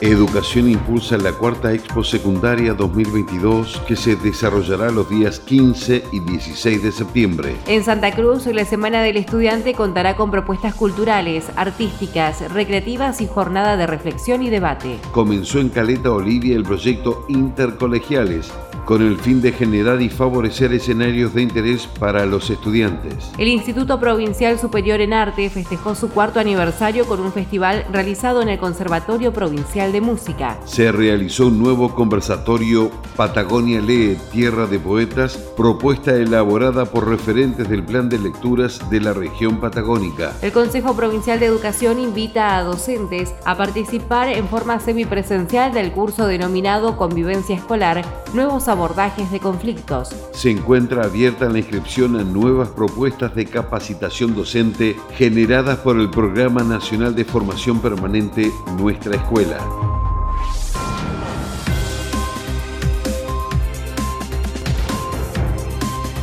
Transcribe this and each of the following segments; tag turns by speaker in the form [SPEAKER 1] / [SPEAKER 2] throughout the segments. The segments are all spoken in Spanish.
[SPEAKER 1] Educación impulsa la cuarta Expo Secundaria 2022 que se desarrollará los días 15 y 16 de septiembre.
[SPEAKER 2] En Santa Cruz, la Semana del Estudiante contará con propuestas culturales, artísticas, recreativas y jornada de reflexión y debate.
[SPEAKER 1] Comenzó en Caleta Olivia el proyecto Intercolegiales con el fin de generar y favorecer escenarios de interés para los estudiantes.
[SPEAKER 2] El Instituto Provincial Superior en Arte festejó su cuarto aniversario con un festival realizado en el Conservatorio Provincial de Música.
[SPEAKER 1] Se realizó un nuevo conversatorio Patagonia Lee, Tierra de Poetas, propuesta elaborada por referentes del plan de lecturas de la región patagónica.
[SPEAKER 2] El Consejo Provincial de Educación invita a docentes a participar en forma semipresencial del curso denominado Convivencia Escolar, Nuevos abordajes de conflictos.
[SPEAKER 1] Se encuentra abierta la inscripción a nuevas propuestas de capacitación docente generadas por el Programa Nacional de Formación Permanente Nuestra Escuela.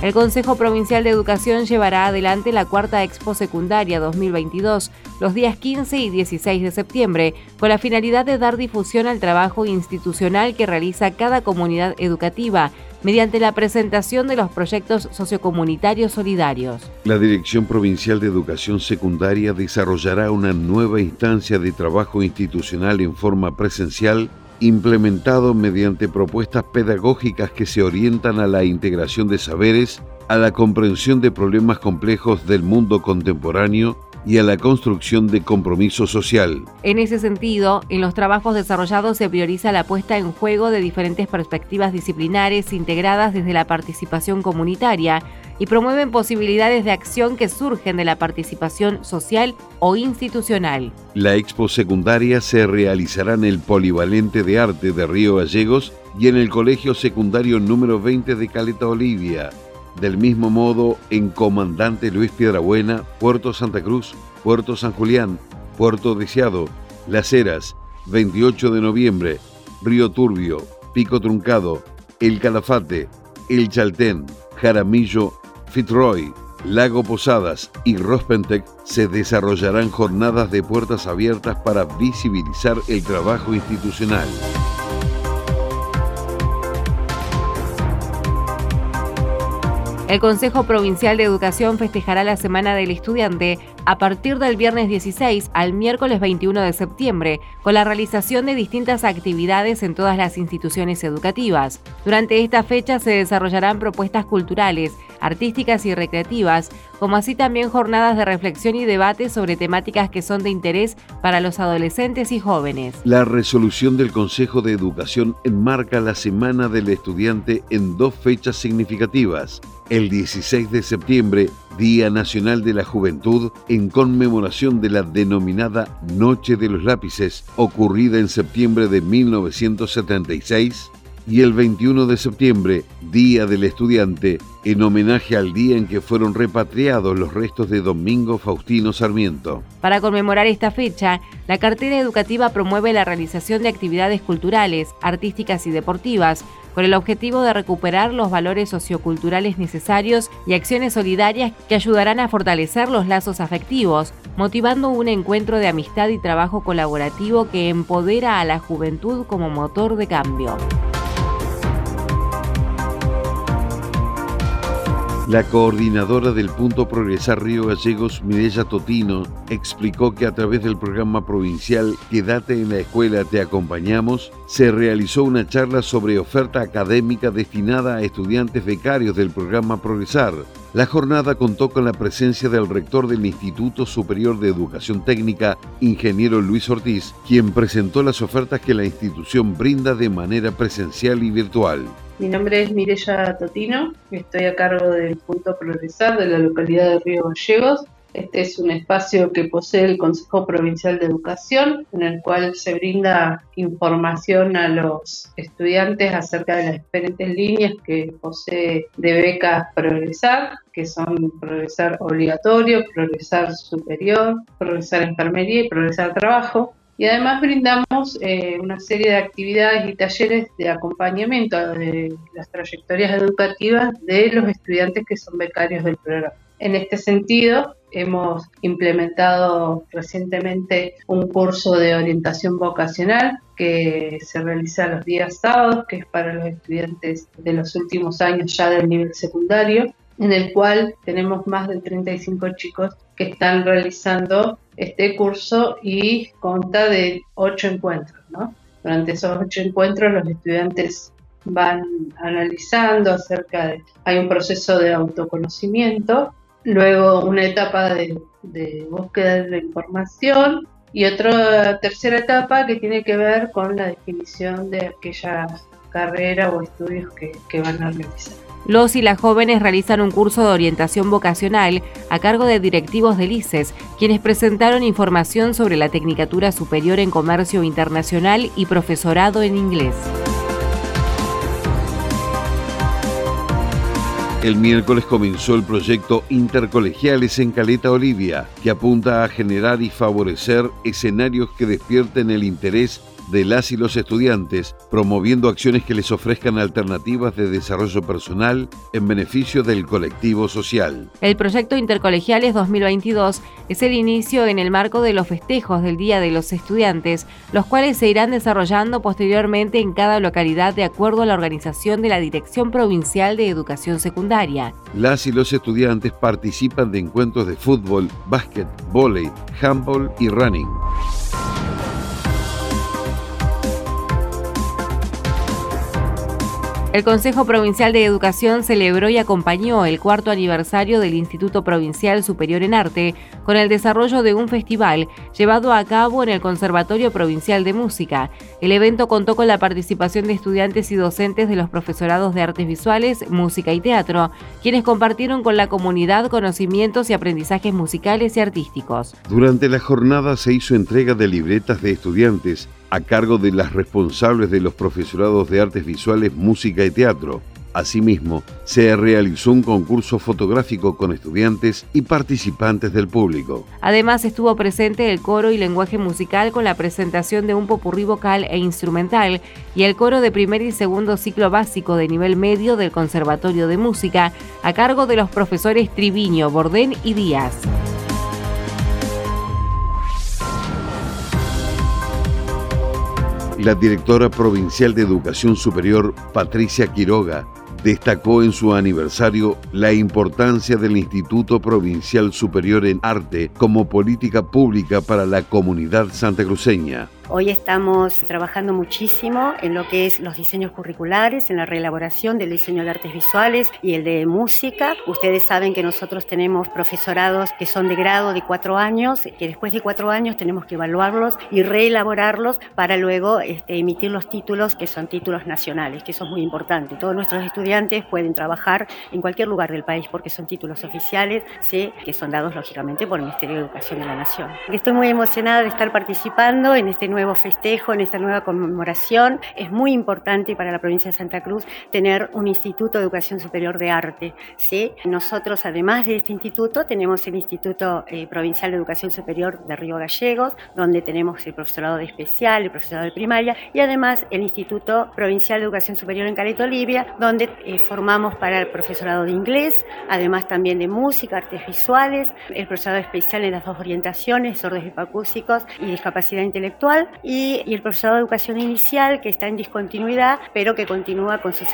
[SPEAKER 2] El Consejo Provincial de Educación llevará adelante la cuarta Expo Secundaria 2022 los días 15 y 16 de septiembre, con la finalidad de dar difusión al trabajo institucional que realiza cada comunidad educativa mediante la presentación de los proyectos sociocomunitarios solidarios.
[SPEAKER 1] La Dirección Provincial de Educación Secundaria desarrollará una nueva instancia de trabajo institucional en forma presencial implementado mediante propuestas pedagógicas que se orientan a la integración de saberes, a la comprensión de problemas complejos del mundo contemporáneo y a la construcción de compromiso social.
[SPEAKER 2] En ese sentido, en los trabajos desarrollados se prioriza la puesta en juego de diferentes perspectivas disciplinares integradas desde la participación comunitaria, y promueven posibilidades de acción que surgen de la participación social o institucional.
[SPEAKER 1] La expo secundaria se realizará en el Polivalente de Arte de Río Gallegos y en el Colegio Secundario número 20 de Caleta Olivia. Del mismo modo, en Comandante Luis Piedrabuena, Puerto Santa Cruz, Puerto San Julián, Puerto Deseado, Las Heras, 28 de noviembre, Río Turbio, Pico Truncado, El Calafate, El Chaltén, Jaramillo Fitzroy, Lago Posadas y Rospentec se desarrollarán jornadas de puertas abiertas para visibilizar el trabajo institucional.
[SPEAKER 2] El Consejo Provincial de Educación festejará la Semana del Estudiante a partir del viernes 16 al miércoles 21 de septiembre, con la realización de distintas actividades en todas las instituciones educativas. Durante esta fecha se desarrollarán propuestas culturales, artísticas y recreativas, como así también jornadas de reflexión y debate sobre temáticas que son de interés para los adolescentes y jóvenes.
[SPEAKER 1] La resolución del Consejo de Educación enmarca la Semana del Estudiante en dos fechas significativas. El 16 de septiembre, Día Nacional de la Juventud, en conmemoración de la denominada Noche de los Lápices, ocurrida en septiembre de 1976, y el 21 de septiembre, Día del Estudiante, en homenaje al día en que fueron repatriados los restos de Domingo Faustino Sarmiento.
[SPEAKER 2] Para conmemorar esta fecha, la cartera educativa promueve la realización de actividades culturales, artísticas y deportivas, con el objetivo de recuperar los valores socioculturales necesarios y acciones solidarias que ayudarán a fortalecer los lazos afectivos, motivando un encuentro de amistad y trabajo colaborativo que empodera a la juventud como motor de cambio.
[SPEAKER 1] La coordinadora del Punto Progresar Río Gallegos, Mireya Totino, explicó que a través del programa provincial Quédate en la escuela, te acompañamos, se realizó una charla sobre oferta académica destinada a estudiantes becarios del programa Progresar. La jornada contó con la presencia del rector del Instituto Superior de Educación Técnica, ingeniero Luis Ortiz, quien presentó las ofertas que la institución brinda de manera presencial y virtual.
[SPEAKER 3] Mi nombre es Mireya Totino, estoy a cargo del punto progresar de la localidad de Río Gallegos. Este es un espacio que posee el Consejo Provincial de Educación, en el cual se brinda información a los estudiantes acerca de las diferentes líneas que posee de becas Progresar, que son Progresar obligatorio, Progresar superior, Progresar enfermería y Progresar trabajo. Y además brindamos eh, una serie de actividades y talleres de acompañamiento de las trayectorias educativas de los estudiantes que son becarios del programa. En este sentido, hemos implementado recientemente un curso de orientación vocacional que se realiza los días sábados, que es para los estudiantes de los últimos años ya del nivel secundario, en el cual tenemos más de 35 chicos que están realizando este curso y consta de ocho encuentros. Durante esos ocho encuentros los estudiantes van analizando acerca de, hay un proceso de autoconocimiento luego una etapa de, búsqueda de información y otra tercera etapa que tiene que ver con la definición de aquella carrera o estudios que, que van a realizar.
[SPEAKER 2] Los y las jóvenes realizan un curso de orientación vocacional a cargo de directivos del ICES, quienes presentaron información sobre la Tecnicatura Superior en Comercio Internacional y profesorado en inglés.
[SPEAKER 1] El miércoles comenzó el proyecto Intercolegiales en Caleta Olivia, que apunta a generar y favorecer escenarios que despierten el interés de las y los estudiantes, promoviendo acciones que les ofrezcan alternativas de desarrollo personal en beneficio del colectivo social.
[SPEAKER 2] El proyecto Intercolegiales 2022 es el inicio en el marco de los festejos del Día de los Estudiantes, los cuales se irán desarrollando posteriormente en cada localidad de acuerdo a la organización de la Dirección Provincial de Educación Secundaria.
[SPEAKER 1] Las y los estudiantes participan de encuentros de fútbol, básquet, vóley, handball y running.
[SPEAKER 2] El Consejo Provincial de Educación celebró y acompañó el cuarto aniversario del Instituto Provincial Superior en Arte con el desarrollo de un festival llevado a cabo en el Conservatorio Provincial de Música. El evento contó con la participación de estudiantes y docentes de los profesorados de artes visuales, música y teatro, quienes compartieron con la comunidad conocimientos y aprendizajes musicales y artísticos.
[SPEAKER 1] Durante la jornada se hizo entrega de libretas de estudiantes a cargo de las responsables de los profesorados de artes visuales, música y teatro. Asimismo, se realizó un concurso fotográfico con estudiantes y participantes del público.
[SPEAKER 2] Además, estuvo presente el coro y lenguaje musical con la presentación de un popurrí vocal e instrumental y el coro de primer y segundo ciclo básico de nivel medio del Conservatorio de Música, a cargo de los profesores Triviño, Bordén y Díaz.
[SPEAKER 1] La directora provincial de Educación Superior, Patricia Quiroga, destacó en su aniversario la importancia del Instituto Provincial Superior en Arte como política pública para la comunidad santacruceña.
[SPEAKER 4] Hoy estamos trabajando muchísimo en lo que es los diseños curriculares, en la reelaboración del diseño de artes visuales y el de música. Ustedes saben que nosotros tenemos profesorados que son de grado de cuatro años, que después de cuatro años tenemos que evaluarlos y reelaborarlos para luego este, emitir los títulos que son títulos nacionales, que eso es muy importante. Todos nuestros estudiantes pueden trabajar en cualquier lugar del país porque son títulos oficiales, ¿sí? que son dados lógicamente por el Ministerio de Educación de la Nación. Estoy muy emocionada de estar participando en este nuevo nuevo festejo, en esta nueva conmemoración. Es muy importante para la provincia de Santa Cruz tener un Instituto de Educación Superior de Arte. ¿sí? Nosotros, además de este instituto, tenemos el Instituto eh, Provincial de Educación Superior de Río Gallegos, donde tenemos el profesorado de especial, el profesorado de primaria, y además el Instituto Provincial de Educación Superior en Caleta Olivia, donde eh, formamos para el profesorado de inglés, además también de música, artes visuales, el profesorado especial en las dos orientaciones, sordos hipacúsicos y discapacidad intelectual, y, el profesorado de educación inicial que está en discontinuidad, pero que continúa con sus,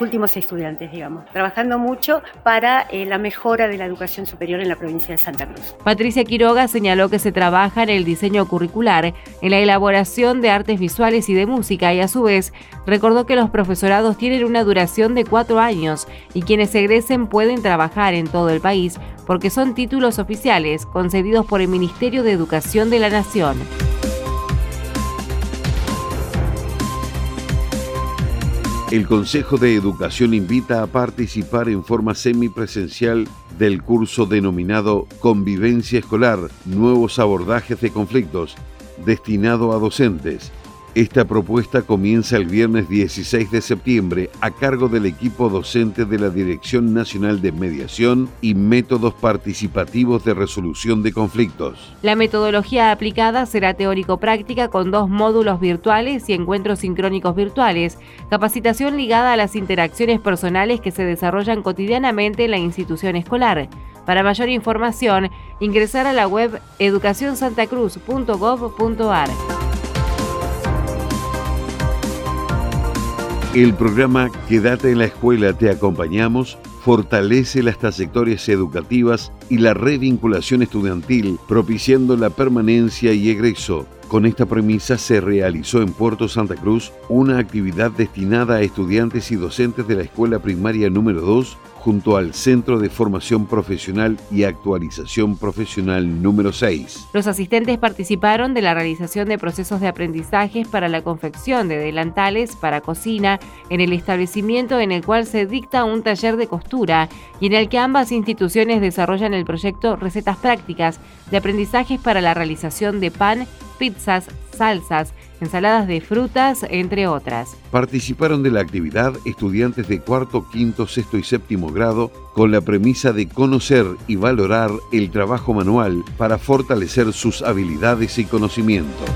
[SPEAKER 4] últimos estudiantes, digamos, trabajando mucho para eh, la mejora de la educación superior en la provincia de Santa Cruz.
[SPEAKER 2] Patricia Quiroga señaló que se trabaja en el diseño curricular, en la elaboración de artes visuales y de música y a su vez recordó que los profesorados tienen una duración de cuatro años y quienes egresen pueden trabajar en todo el país porque son títulos oficiales concedidos por el Ministerio de Educación de la Nación.
[SPEAKER 1] El Consejo de Educación invita a participar en forma semipresencial del curso denominado Convivencia Escolar, Nuevos Abordajes de Conflictos, destinado a docentes, esta propuesta comienza el viernes 16 de septiembre a cargo del equipo docente de la Dirección Nacional de Mediación y Métodos Participativos de Resolución de Conflictos.
[SPEAKER 2] La metodología aplicada será teórico-práctica con dos módulos virtuales y encuentros sincrónicos virtuales, capacitación ligada a las interacciones personales que se desarrollan cotidianamente en la institución escolar. Para mayor información, ingresar a la web educacionsantacruz.gov.ar.
[SPEAKER 1] El programa Quédate en la escuela, te acompañamos fortalece las trayectorias educativas y la revinculación estudiantil, propiciando la permanencia y egreso. Con esta premisa se realizó en Puerto Santa Cruz una actividad destinada a estudiantes y docentes de la escuela primaria número 2 junto al Centro de Formación Profesional y Actualización Profesional número 6.
[SPEAKER 2] Los asistentes participaron de la realización de procesos de aprendizajes para la confección de delantales para cocina en el establecimiento en el cual se dicta un taller de costura y en el que ambas instituciones desarrollan el proyecto Recetas Prácticas de aprendizajes para la realización de pan, pizzas, salsas, ensaladas de frutas, entre otras.
[SPEAKER 1] Participaron de la actividad estudiantes de cuarto, quinto, sexto y séptimo grado con la premisa de conocer y valorar el trabajo manual para fortalecer sus habilidades y conocimientos.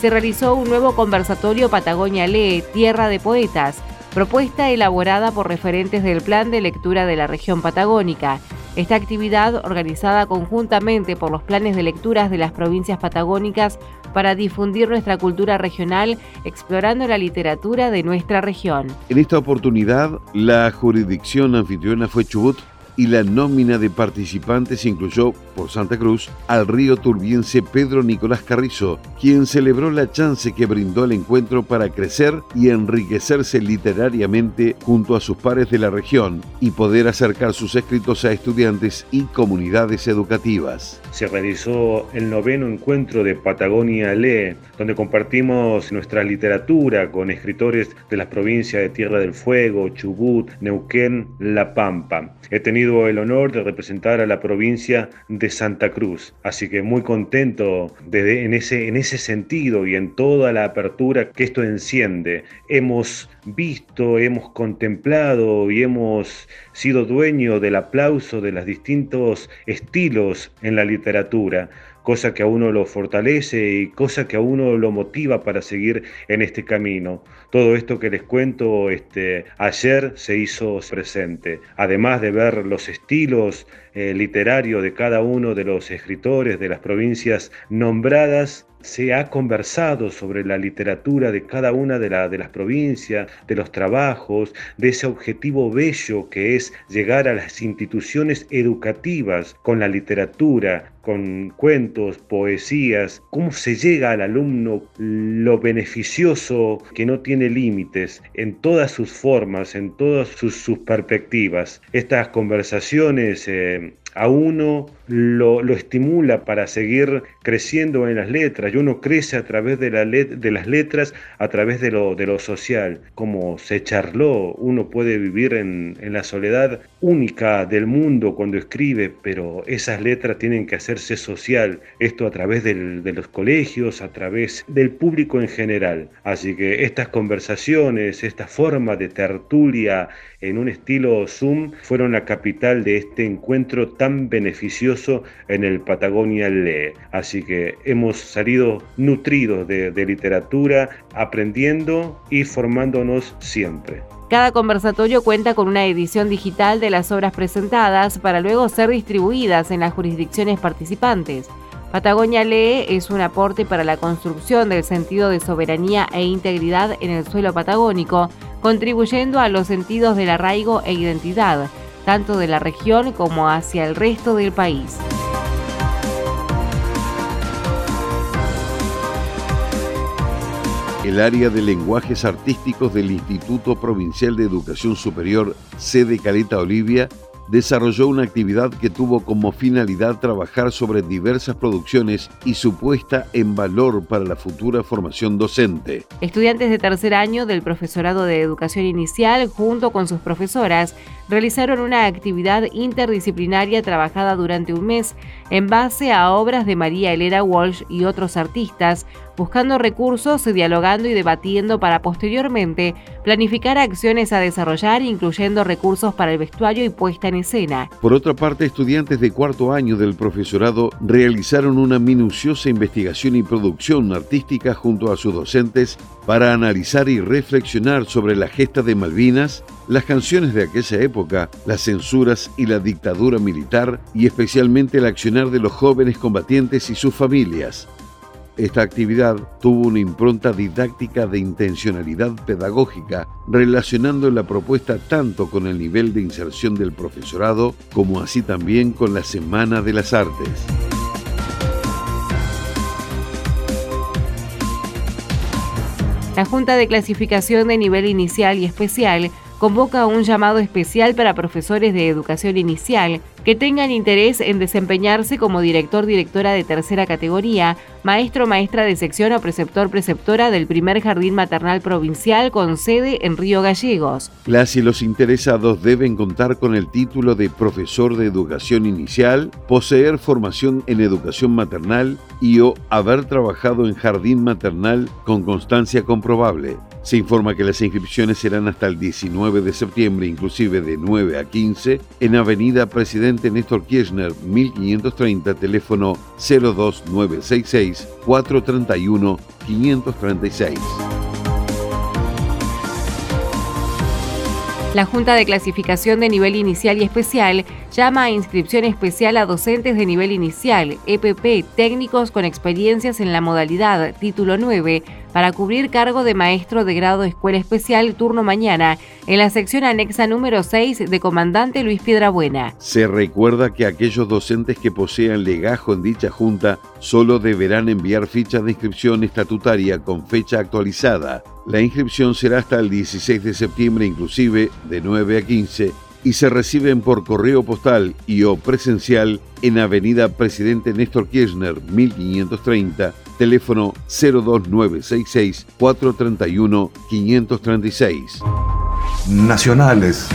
[SPEAKER 2] Se realizó un nuevo conversatorio Patagonia Lee, Tierra de Poetas, propuesta elaborada por referentes del Plan de Lectura de la región patagónica. Esta actividad, organizada conjuntamente por los planes de lecturas de las provincias patagónicas para difundir nuestra cultura regional, explorando la literatura de nuestra región.
[SPEAKER 1] En esta oportunidad, la jurisdicción anfitriona fue Chubut, y la nómina de participantes incluyó, por Santa Cruz, al río turbiense Pedro Nicolás Carrizo, quien celebró la chance que brindó el encuentro para crecer y enriquecerse literariamente junto a sus pares de la región y poder acercar sus escritos a estudiantes y comunidades educativas.
[SPEAKER 5] Se realizó el noveno encuentro de Patagonia Lee, donde compartimos nuestra literatura con escritores de las provincias de Tierra del Fuego, Chubut, Neuquén, La Pampa. He tenido el honor de representar a la provincia Santa Cruz, así que muy contento de, en, ese, en ese sentido y en toda la apertura que esto enciende. Hemos visto, hemos contemplado y hemos sido dueños del aplauso de los distintos estilos en la literatura cosa que a uno lo fortalece y cosa que a uno lo motiva para seguir en este camino. Todo esto que les cuento este, ayer se hizo presente. Además de ver los estilos eh, literarios de cada uno de los escritores de las provincias nombradas, se ha conversado sobre la literatura de cada una de, las provincias, de los trabajos, de ese objetivo bello que es llegar a las instituciones educativas con la literatura, con cuentos, poesías, cómo se llega al alumno, lo beneficioso que no tiene límites en todas sus formas, en todas sus, perspectivas. Estas conversaciones eh, a uno lo, estimula para seguir creciendo en las letras y uno crece a través de, la de las letras, a través de lo, de lo social. Como se charló, uno puede vivir en, la soledad única del mundo cuando escribe, pero esas letras tienen que hacerse social, esto a través de los colegios, a través del público en general. Así que estas conversaciones, esta forma de tertulia en un estilo Zoom, fueron la capital de este encuentro tan beneficioso en el Patagonia Lee. Así que hemos salido nutridos de, literatura, aprendiendo y formándonos siempre.
[SPEAKER 2] Cada conversatorio cuenta con una edición digital de las obras presentadas para luego ser distribuidas en las jurisdicciones participantes. Patagonia Lee es un aporte para la construcción del sentido de soberanía e integridad en el suelo patagónico, contribuyendo a los sentidos del arraigo e identidad, tanto de la región como hacia el resto del país.
[SPEAKER 1] El área de lenguajes artísticos del Instituto Provincial de Educación Superior, sede Caleta Olivia, desarrolló una actividad que tuvo como finalidad trabajar sobre diversas producciones y su puesta en valor para la futura formación docente.
[SPEAKER 2] Estudiantes de tercer año del profesorado de educación inicial, junto con sus profesoras, realizaron una actividad interdisciplinaria trabajada durante un mes en base a obras de María Elena Walsh y otros artistas, buscando recursos, dialogando y debatiendo para posteriormente planificar acciones a desarrollar, incluyendo recursos para el vestuario y puesta en escena.
[SPEAKER 1] Por otra parte, estudiantes de cuarto año del profesorado realizaron una minuciosa investigación y producción artística junto a sus docentes para analizar y reflexionar sobre la gesta de Malvinas, las canciones de aquella época, las censuras y la dictadura militar y especialmente el accionar de los jóvenes combatientes y sus familias. Esta actividad tuvo una impronta didáctica de intencionalidad pedagógica, relacionando la propuesta tanto con el nivel de inserción del profesorado como así también con la Semana de las Artes.
[SPEAKER 2] La Junta de Clasificación de Nivel Inicial y Especial convoca un llamado especial para profesores de educación inicial que tengan interés en desempeñarse como director directora de tercera categoría, maestro maestra de sección o preceptor preceptora del primer jardín maternal provincial con sede en Río Gallegos.
[SPEAKER 1] Las y los interesados deben contar con el título de profesor de educación inicial, poseer formación en educación maternal y o haber trabajado en jardín maternal con constancia comprobable. Se informa que las inscripciones serán hasta el 19 de septiembre, inclusive de 9 a 15, en Avenida Presidente Néstor Kirchner, 1530, teléfono 02966 431 536.
[SPEAKER 2] La Junta de Clasificación de Nivel Inicial y Especial llama a inscripción especial a docentes de nivel inicial, EPP, técnicos con experiencias en la modalidad Título 9, para cubrir cargo de maestro de grado Escuela Especial turno mañana en la sección anexa número 6 de Comandante Luis Piedrabuena.
[SPEAKER 1] Se recuerda que aquellos docentes que posean legajo en dicha junta solo deberán enviar ficha de inscripción estatutaria con fecha actualizada. La inscripción será hasta el 16 de septiembre inclusive de 9 a 15 y se reciben por correo postal y o presencial en Avenida Presidente Néstor Kirchner 1530, teléfono 02966 431 536.
[SPEAKER 6] Nacionales.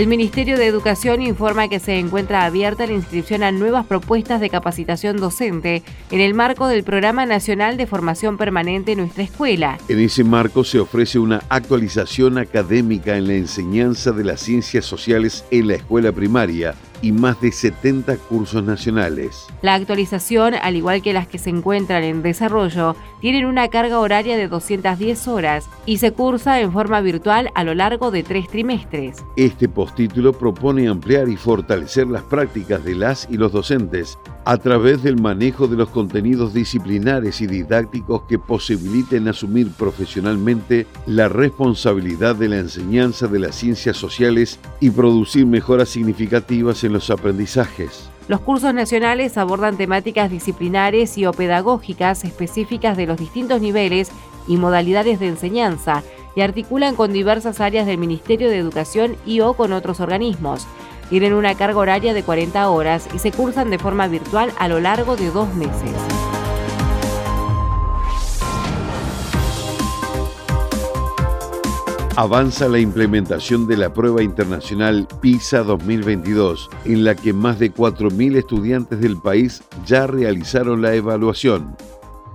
[SPEAKER 2] El Ministerio de Educación informa que se encuentra abierta la inscripción a nuevas propuestas de capacitación docente en el marco del Programa Nacional de Formación Permanente en Nuestra Escuela.
[SPEAKER 1] En ese marco se ofrece una actualización académica en la enseñanza de las ciencias sociales en la escuela primaria y más de 70 cursos nacionales.
[SPEAKER 2] La actualización, al igual que las que se encuentran en desarrollo, tienen una carga horaria de 210 horas y se cursa en forma virtual a lo largo de tres trimestres.
[SPEAKER 1] Este postítulo propone ampliar y fortalecer las prácticas de las y los docentes a través del manejo de los contenidos disciplinares y didácticos que posibiliten asumir profesionalmente la responsabilidad de la enseñanza de las ciencias sociales y producir mejoras significativas los aprendizajes.
[SPEAKER 2] Los cursos nacionales abordan temáticas disciplinares y o pedagógicas específicas de los distintos niveles y modalidades de enseñanza y articulan con diversas áreas del Ministerio de Educación y o con otros organismos. Tienen una carga horaria de 40 horas y se cursan de forma virtual a lo largo de dos meses.
[SPEAKER 1] Avanza la implementación de la prueba internacional PISA 2022, en la que más de 4.000 estudiantes del país ya realizaron la evaluación.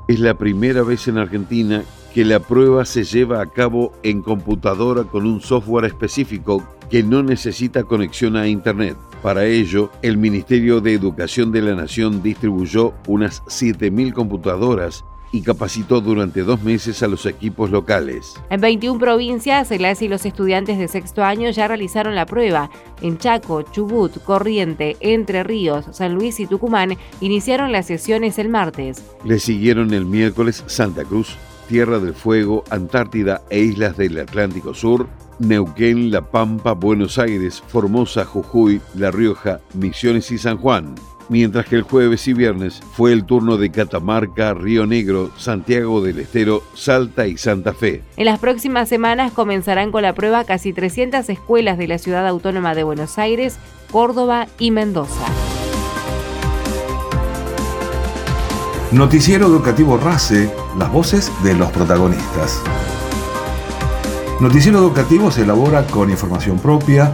[SPEAKER 1] Es la primera vez en Argentina que la prueba se lleva a cabo en computadora con un software específico que no necesita conexión a Internet. Para ello, el Ministerio de Educación de la Nación distribuyó unas 7.000 computadoras y capacitó durante dos meses a los equipos locales.
[SPEAKER 2] En 21 provincias, las y los estudiantes de sexto año ya realizaron la prueba. En Chaco, Chubut, Corriente, Entre Ríos, San Luis y Tucumán iniciaron las sesiones el martes.
[SPEAKER 1] Le siguieron el miércoles Santa Cruz, Tierra del Fuego, Antártida e islas del Atlántico Sur, Neuquén, La Pampa, Buenos Aires, Formosa, Jujuy, La Rioja, Misiones y San Juan. Mientras que el jueves y viernes fue el turno de Catamarca, Río Negro, Santiago del Estero, Salta y Santa Fe.
[SPEAKER 2] En las próximas semanas comenzarán con la prueba casi 300 escuelas de la ciudad autónoma de Buenos Aires, Córdoba y Mendoza.
[SPEAKER 6] Noticiero Educativo RACE, las voces de los protagonistas. Noticiero Educativo se elabora con información propia,